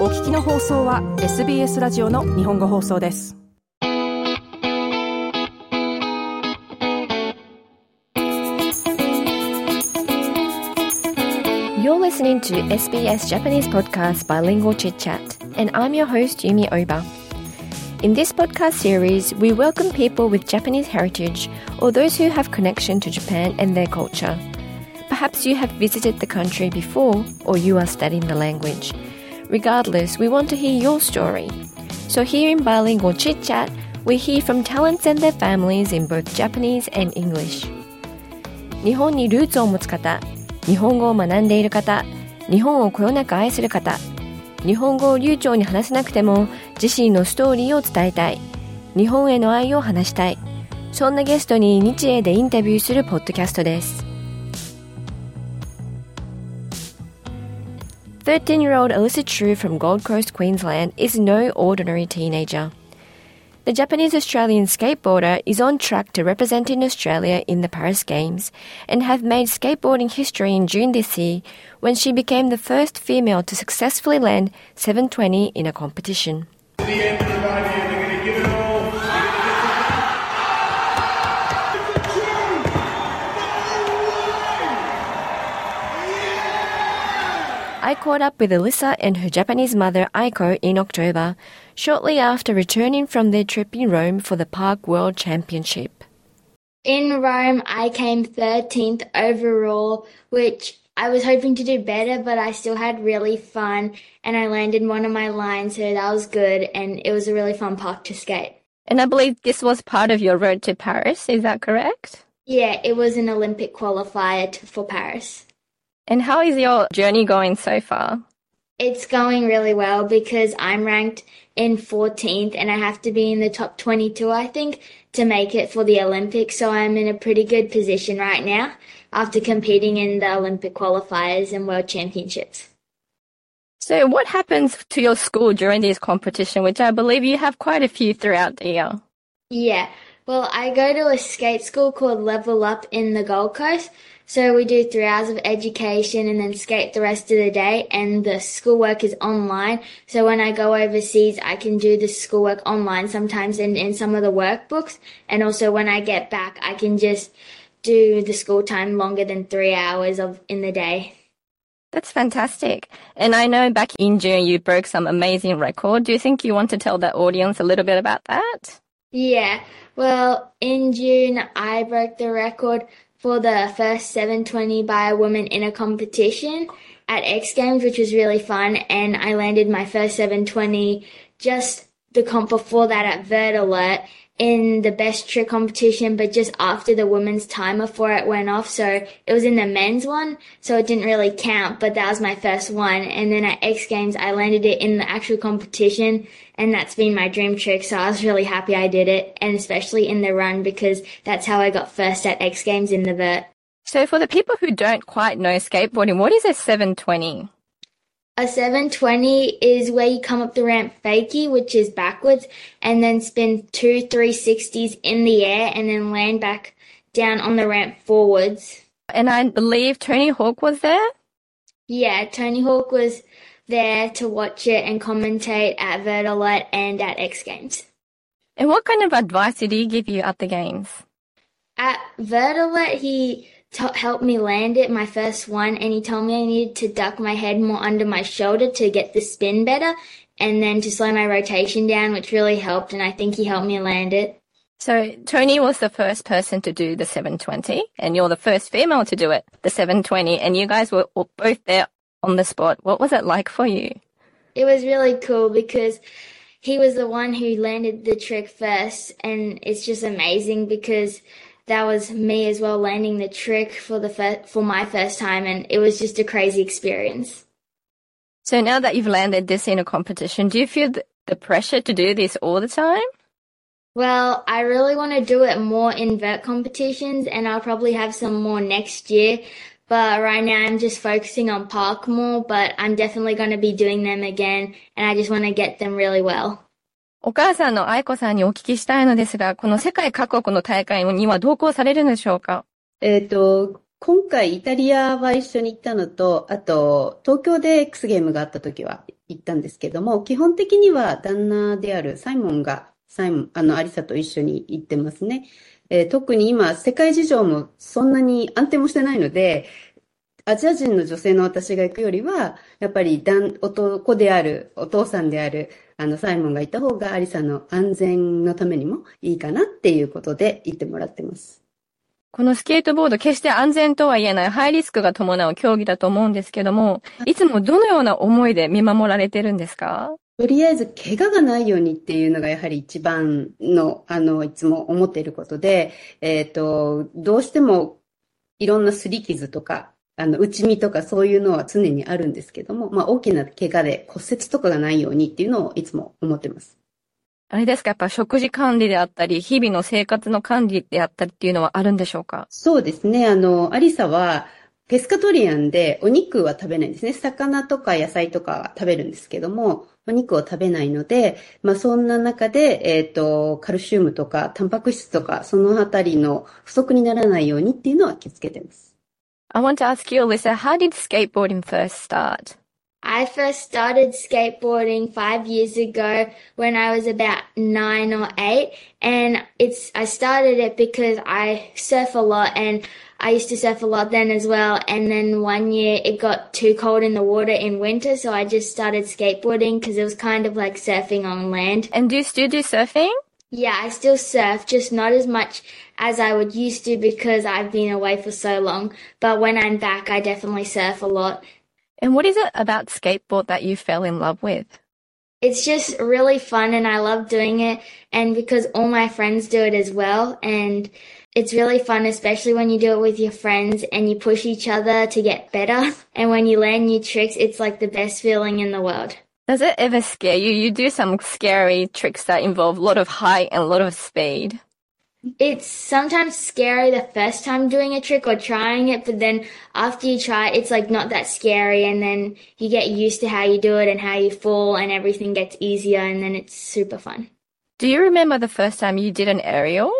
お聞きの放送は SBS ラジオの日本語放送です。You're listening to SBS Japanese podcast Bilingual Chit Chat, and I'm your host Yumi Oba. In this podcast series, we welcome people with Japanese heritage or those who have connection to Japan and their culture. Perhaps you have visited the country before or you are studying the language. Regardless, we want to hear your story. So here in Bilingual Chit Chat, we hear from talents and their families in both Japanese and English. 日本にルーツを持つ方日本語を学んでいる方、日本をこよなく愛する方、日本語を流暢に話せなくても自身のストーリーを伝えたい、日本への愛を話したい、そんなゲストに日英でインタビューするポッドキャストです。13-year-old Arisa Trew from Gold Coast, Queensland is no ordinary teenager. The Japanese Australian skateboarder is on track to representing Australia in the Paris Games and have made skateboarding history in June this year when she became the first female to successfully land 720 in a competition. I caught up with Arisa and her Japanese mother Aiko in October, shortly after returning from their trip in Rome for the Park World Championship. In Rome, I came 13th overall, which I was hoping to do better, but I still had really fun and I landed one of my lines, so that was good and it was a really fun park to skate. And I believe this was part of your road to Paris, is that correct? Yeah, it was an Olympic qualifier to, for Paris. And how is your journey going so far? It's going really well because I'm ranked in 14th and I have to be in the top 22, I think, to make it for the Olympics. So I'm in a pretty good position right now after competing in the Olympic qualifiers and world championships. So what happens to your school during these competitions, which I believe you have quite a few throughout the year? Yeah. Well, I go to a skate school called Level Up in the Gold Coast. So we do three hours of education and then skate the rest of the day and the schoolwork is online. So when I go overseas, I can do the schoolwork online sometimes and in some of the workbooks. And also when I get back, I can just do the school time longer than three hours of in the day. That's fantastic. And I know back in June you broke some amazing record. Do you think you want to tell the audience a little bit about that? Yeah. Well, in June I broke the record for the first 720 by a woman in a competition at X Games, which was really fun. And I landed my first 720 just the comp before that at Vert Alert in the best trick competition, but just after the women's timer for it went off. So it was in the men's one, so it didn't really count, but that was my first one. And then at X Games, I landed it in the actual competition, and that's been my dream trick. So I was really happy I did it, and especially in the run because that's how I got first at X Games in the vert. So for the people who don't quite know skateboarding, what is a 720? A 720 is where you come up the ramp fakie, which is backwards, and then spin two 360s in the air and then land back down on the ramp forwards. And I believe Tony Hawk was there? Yeah, Tony Hawk was there to watch it and commentate at Alert and at X Games. And what kind of advice did he give you at the games? At Alert, he helped me land it, my first one, and he told me I needed to duck my head more under my shoulder to get the spin better, and then to slow my rotation down, which really helped, and I think he helped me land it. So Tony was the first person to do the 720, and you're the first female to do it, the 720, and you guys were both there on the spot. What was it like for you? It was really cool because he was the one who landed the trick first, and it's just amazing because that was me as well landing the trick for the fir- for my first time, and it was just a crazy experience. So now that you've landed this in a competition, do you feel the pressure to do this all the time? Well, I really want to do it more in vert competitions, and I'll probably have some more next year. But right now, I'm just focusing on park more. But I'm definitely going to be doing them again, and I just want to get them really well. お母さんの愛子さんにお聞きしたいのですが、この世界各国の大会には同行されるのでしょうか？えっ、ー、と、今回イタリアは一緒に行ったのと、あと、東京で X ゲームがあった時は行ったんですけども、基本的には旦那であるサイモンが、サイモン、あの、アリサと一緒に行ってますね。えー、特に今、世界事情もそんなに安定もしてないので、アジア人の女性の私が行くよりは、やっぱり男である、お父さんである、あの、サイモンがいた方がアリサの安全のためにもいいかなっていうことで行ってもらってます。このスケートボード、決して安全とは言えないハイリスクが伴う競技だと思うんですけども、いつもどのような思いで見守られてるんですか？とりあえず、怪我がないようにっていうのがやはり一番の、あの、いつも思っていることで、えっ、ー、と、どうしてもいろんな擦り傷とか、あの、内身とかそういうのは常にあるんですけども、まあ、大きな怪我で骨折とかがないようにっていうのをいつも思ってます。あれですかやっぱ食事管理であったり、日々の生活の管理であったりっていうのはあるんでしょうか？そうですね。あの、アリサは、ペスカトリアンでお肉は食べないんですね。魚とか野菜とかは食べるんですけども、お肉を食べないので、まあそんな中で、えっ、ー、と、カルシウムとかタンパク質とか、そのあたりの不足にならないようにっていうのは気をつけてます。I want to ask you, Arisa, how did skateboarding first start? I first started skateboarding five years ago when I was about nine or eight. And it's, I started it because I surf a lot and I used to surf a lot then as well. And then one year it got too cold in the water in winter. So I just started skateboarding because it was kind of like surfing on land. And do you still do surfing? Yeah, I still surf, just not as much as I would used to because I've been away for so long. But when I'm back, I definitely surf a lot. And what is it about skateboard that you fell in love with? It's just really fun and I love doing it. And because all my friends do it as well. And it's really fun, especially when you do it with your friends and you push each other to get better. And when you learn new tricks, it's like the best feeling in the world. Does it ever scare you? You do some scary tricks that involve a lot of height and a lot of speed. It's sometimes scary the first time doing a trick or trying it, but then after you try it, it's like not that scary and then you get used to how you do it and how you fall and everything gets easier and then it's super fun. Do you remember the first time you did an aerial?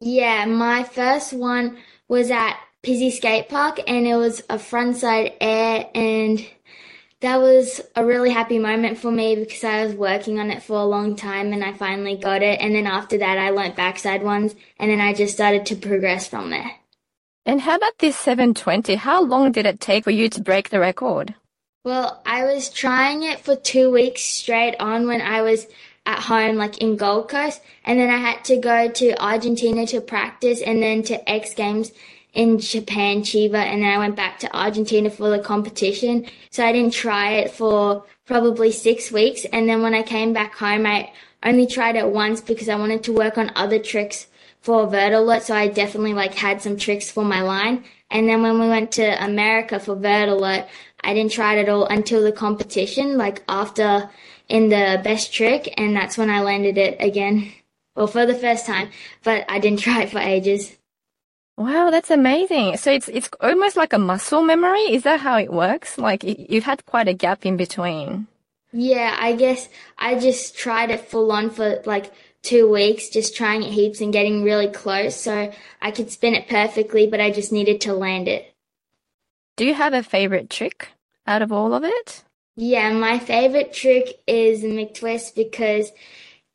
Yeah, my first one was at Pizzey Skate Park and it was a frontside air and that was a really happy moment for me because I was working on it for a long time and I finally got it. And then after that, I learnt backside ones and then I just started to progress from there. And how about this 720? How long did it take for you to break the record? Well, I was trying it for two weeks straight on when I was at home, like in Gold Coast. And then I had to go to Argentina to practice and then to X Games in Japan, Chiba, and then I went back to Argentina for the competition. So I didn't try it for probably six weeks. And then when I came back home, I only tried it once because I wanted to work on other tricks for vert alert. So I definitely like had some tricks for my line. And then when we went to America for vert alert, I didn't try it at all until the competition, like after in the best trick. And that's when I landed it again. Well, for the first time, but I didn't try it for ages. Wow, that's amazing. So it's it's almost like a muscle memory. Is that how it works? Like you've had quite a gap in between. Yeah, I guess I just tried it full on for like two weeks, just trying it heaps and getting really close so I could spin it perfectly, but I just needed to land it. Do you have a favorite trick out of all of it? Yeah, my favorite trick is the McTwist because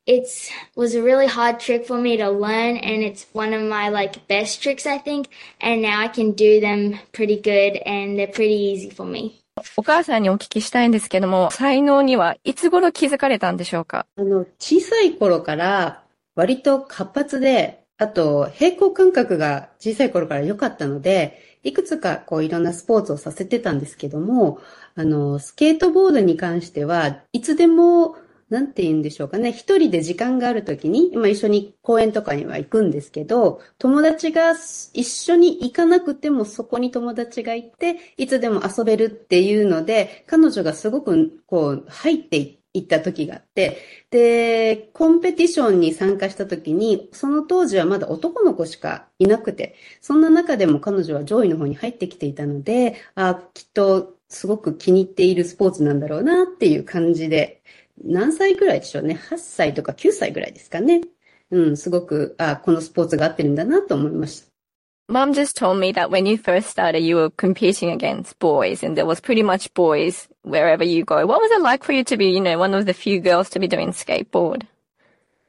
it was a really hard trick for me to learn and it's one of my like best tricks I think and now I can do them pretty good and they're pretty easy for me. お母さんにお聞きしたいんですけども、才能にはいつ頃気づかれたんでしょうかあの、小さい頃から割と活発で、あと平行感覚が小さい頃から良かったので、いくつかこういろんなスポーツをさせてたんですけども、あの、スケートボードに関してはいつでもなんて言うんでしょうかね。一人で時間があるときに、まあ一緒に公園とかには行くんですけど、友達が一緒に行かなくてもそこに友達がいて、いつでも遊べるっていうので、彼女がすごくこう入っていった時があって、で、コンペティションに参加した時に、その当時はまだ男の子しかいなくて、そんな中でも彼女は上位の方に入ってきていたので、あきっとすごく気に入っているスポーツなんだろうなっていう感じで何歳ぐらいでしょうね。8歳とか9歳ぐらいですかね。うん、すごく、あこのスポーツが合ってるんだなと思いました。 Mom just told me that when you first started, you were competing against boys and there was pretty much boys wherever you go. What was it like for you to be, you know, one of the few girls to be doing skateboard?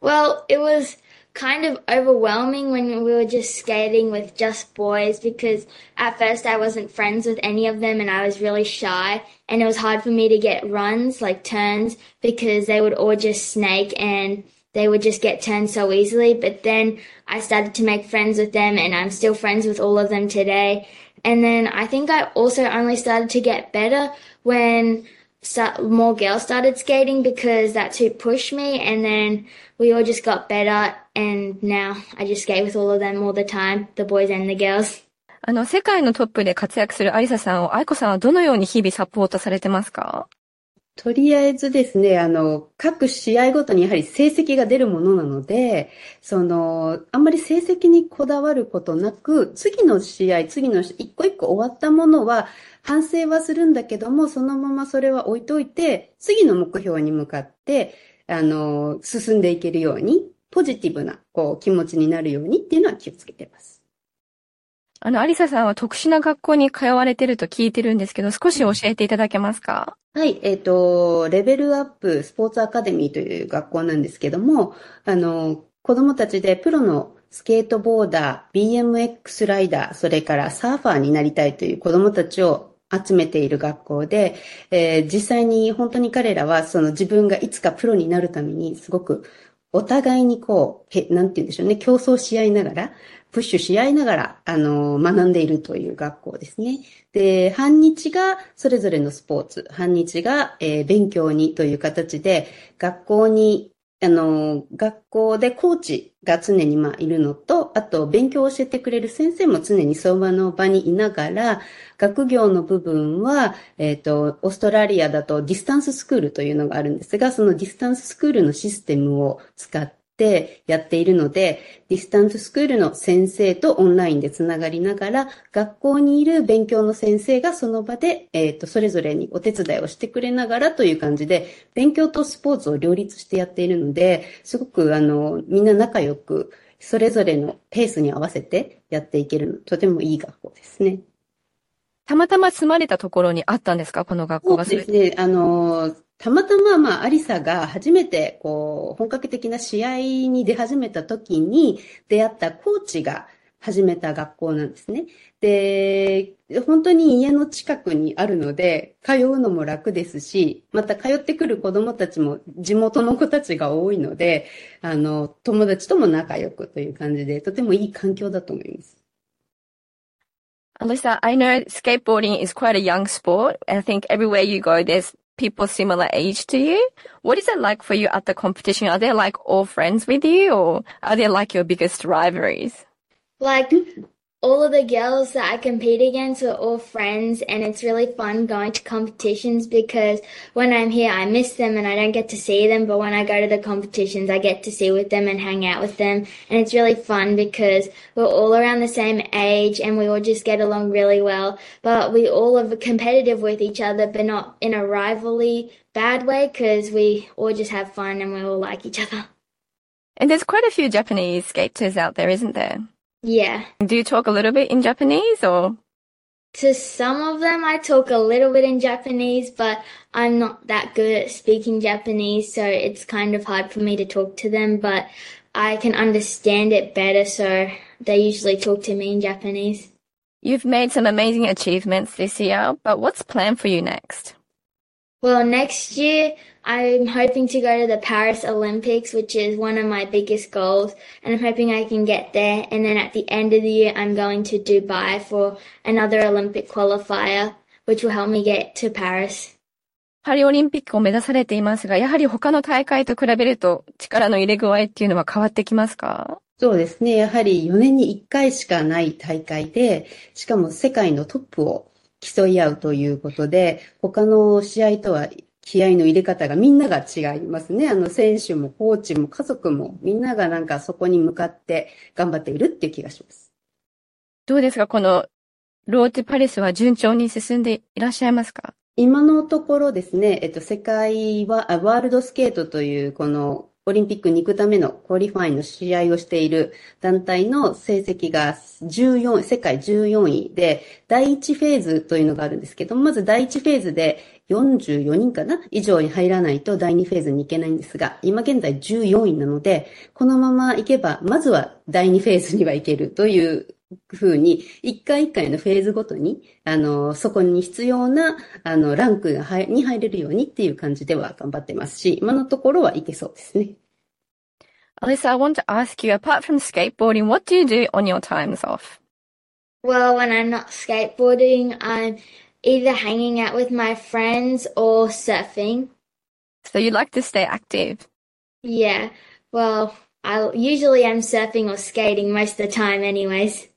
Well, it was kind of overwhelming when we were just skating with just boys because at first I wasn't friends with any of them and I was really shy and it was hard for me to get runs like turns because they would all just snake and they would just get turned so easily. But then I started to make friends with them and I'm still friends with all of them today. And then I think I also only started to get better when more girls started skating because that's who pushed me and then we all just got better and now I just skate with all of them all the time, the boys and the girls. あの、世界のトップで活躍するアリサさんを、アイコさんはどのように日々サポートされてますか とりあえずですね、あの、各試合ごとにやはり成績が出るものなので、その、あんまり成績にこだわることなく、次の試合、次の一個一個終わったものは、反省はするんだけども、そのままそれは置いといて、次の目標に向かって、あの、進んでいけるように、ポジティブな、こう、気持ちになるようにっていうのは気をつけてます。あの、アリサさんは特殊な学校に通われてると聞いてるんですけど、少し教えていただけますか？はい、えっ、ー、と、レベルアップスポーツアカデミーという学校なんですけども、あの、子供たちでプロのスケートボーダー、BMX ライダー、それからサーファーになりたいという子供たちを集めている学校で、えー、実際に本当に彼らはその自分がいつかプロになるためにすごくお互いにこう、なんて言うんでしょうね、競争し合いながら、プッシュし合いながら、あの、学んでいるという学校ですね。で、半日がそれぞれのスポーツ、半日が、えー、勉強にという形で、学校にあの、学校でコーチが常にまあいるのと、あと勉強を教えてくれる先生も常に相場の場にいながら、学業の部分は、えっ、ー、と、オーストラリアだとディスタンススクールというのがあるんですが、そのディスタンススクールのシステムを使って、てやっているので、ディスタントスクールの先生とオンラインでつながりながら、学校にいる勉強の先生がその場で、えっ、ー、と、それぞれにお手伝いをしてくれながらという感じで、勉強とスポーツを両立してやっているので、すごくあの、みんな仲良く、それぞれのペースに合わせてやっていけるの、とてもいい学校ですね。たまたま住まれたところにあったんですかこの学校が。そうですね。あの、たまたま、まあ、アリサが初めて、こう、本格的な試合に出始めた時に出会ったコーチが始めた学校なんですね。で、本当に家の近くにあるので、通うのも楽ですし、また通ってくる子供たちも地元の子たちが多いので、あの、友達とも仲良くという感じで、とてもいい環境だと思います。Alyssa, I know skateboarding is quite a young sport. I think everywhere you go, there's people similar age to you. What is it like for you at the competition? Are they like all friends with you or are they like your biggest rivalries? Like all of the girls that I compete against are all friends and it's really fun going to competitions because when I'm here I miss them and I don't get to see them but when I go to the competitions I get to see with them and hang out with them and it's really fun because we're all around the same age and we all just get along really well but we all are competitive with each other but not in a rivalry bad way because we all just have fun and we all like each other. And there's quite a few Japanese skaters out there, isn't there? Yeah. Do you talk a little bit in Japanese or? To some of them, I talk a little bit in Japanese, but I'm not that good at speaking Japanese, so it's kind of hard for me to talk to them, but I can understand it better, so they usually talk to me in Japanese. You've made some amazing achievements this year, but what's planned for you next? Well, next year, I'm hoping to go to the Paris Olympics, which is one of my biggest goals, and I'm hoping I can get there. And then at the end of the year, I'm going to Dubai for another Olympic qualifier, which will help me get to Paris. パリオリンピックを目指されていますが、やはり他の大会と比べると力の入れ具合っていうのは変わってきますかそうですね。やはり4年に1回しかない大会で、しかも世界のトップを 競い合うということで、他の試合とは気合の入れ方がみんなが違いますね。あの、選手もコーチも家族もみんながなんかそこに向かって頑張っているっていう気がします。どうですか？このローテパレスは順調に進んでいらっしゃいますか？今のところですね、えっと、世界は、ワールドスケートという、このオリンピックに行くためのクオリファイの試合をしている団体の成績が14、世界14位で、第1フェーズというのがあるんですけども、まず第1フェーズで44人かな以上に入らないと第2フェーズに行けないんですが、今現在14位なので、このまま行けば、まずは第2フェーズには行けるというふうに、一回一回のフェーズごとに、あの、そこに必要な、あの、ランクが入に入れるようにっていう感じでは頑張ってますし、今のところはいけそうですね。Alyssa, I want to ask you, apart from skateboarding, what do you do on your times off? Well, when I'm not skateboarding, I'm either hanging out with my friends or surfing. So you like to stay active? Yeah, well, I usually am surfing or skating most of the time anyways.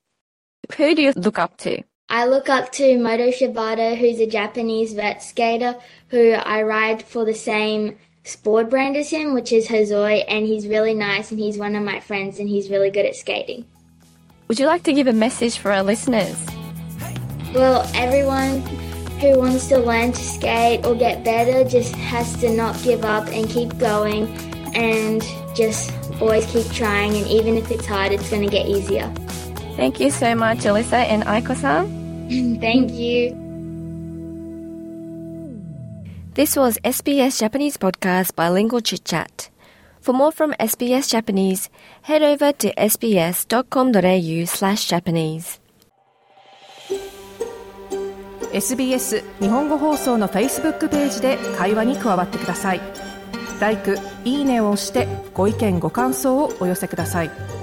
Who do you look up to? I look up to Moto Shibata, who's a Japanese vert skater who I ride for the same sport brand as him, which is Hosoi, and he's really nice and he's one of my friends and he's really good at skating. Would you like to give a message for our listeners? Well, everyone who wants to learn to skate or get better just has to not give up and keep going and just always keep trying and even if it's hard, it's going to get easier. Thank you so much, Arisa and Aiko-san. Thank you. This was SBS Japanese podcast bilingual chit chat. For more from SBS Japanese, head over to sbs.com.au slash Japanese. SBS 日本語放送の Facebook ページで会話に加わってください。ライク、いいねを押してご意見ご感想をお寄せください。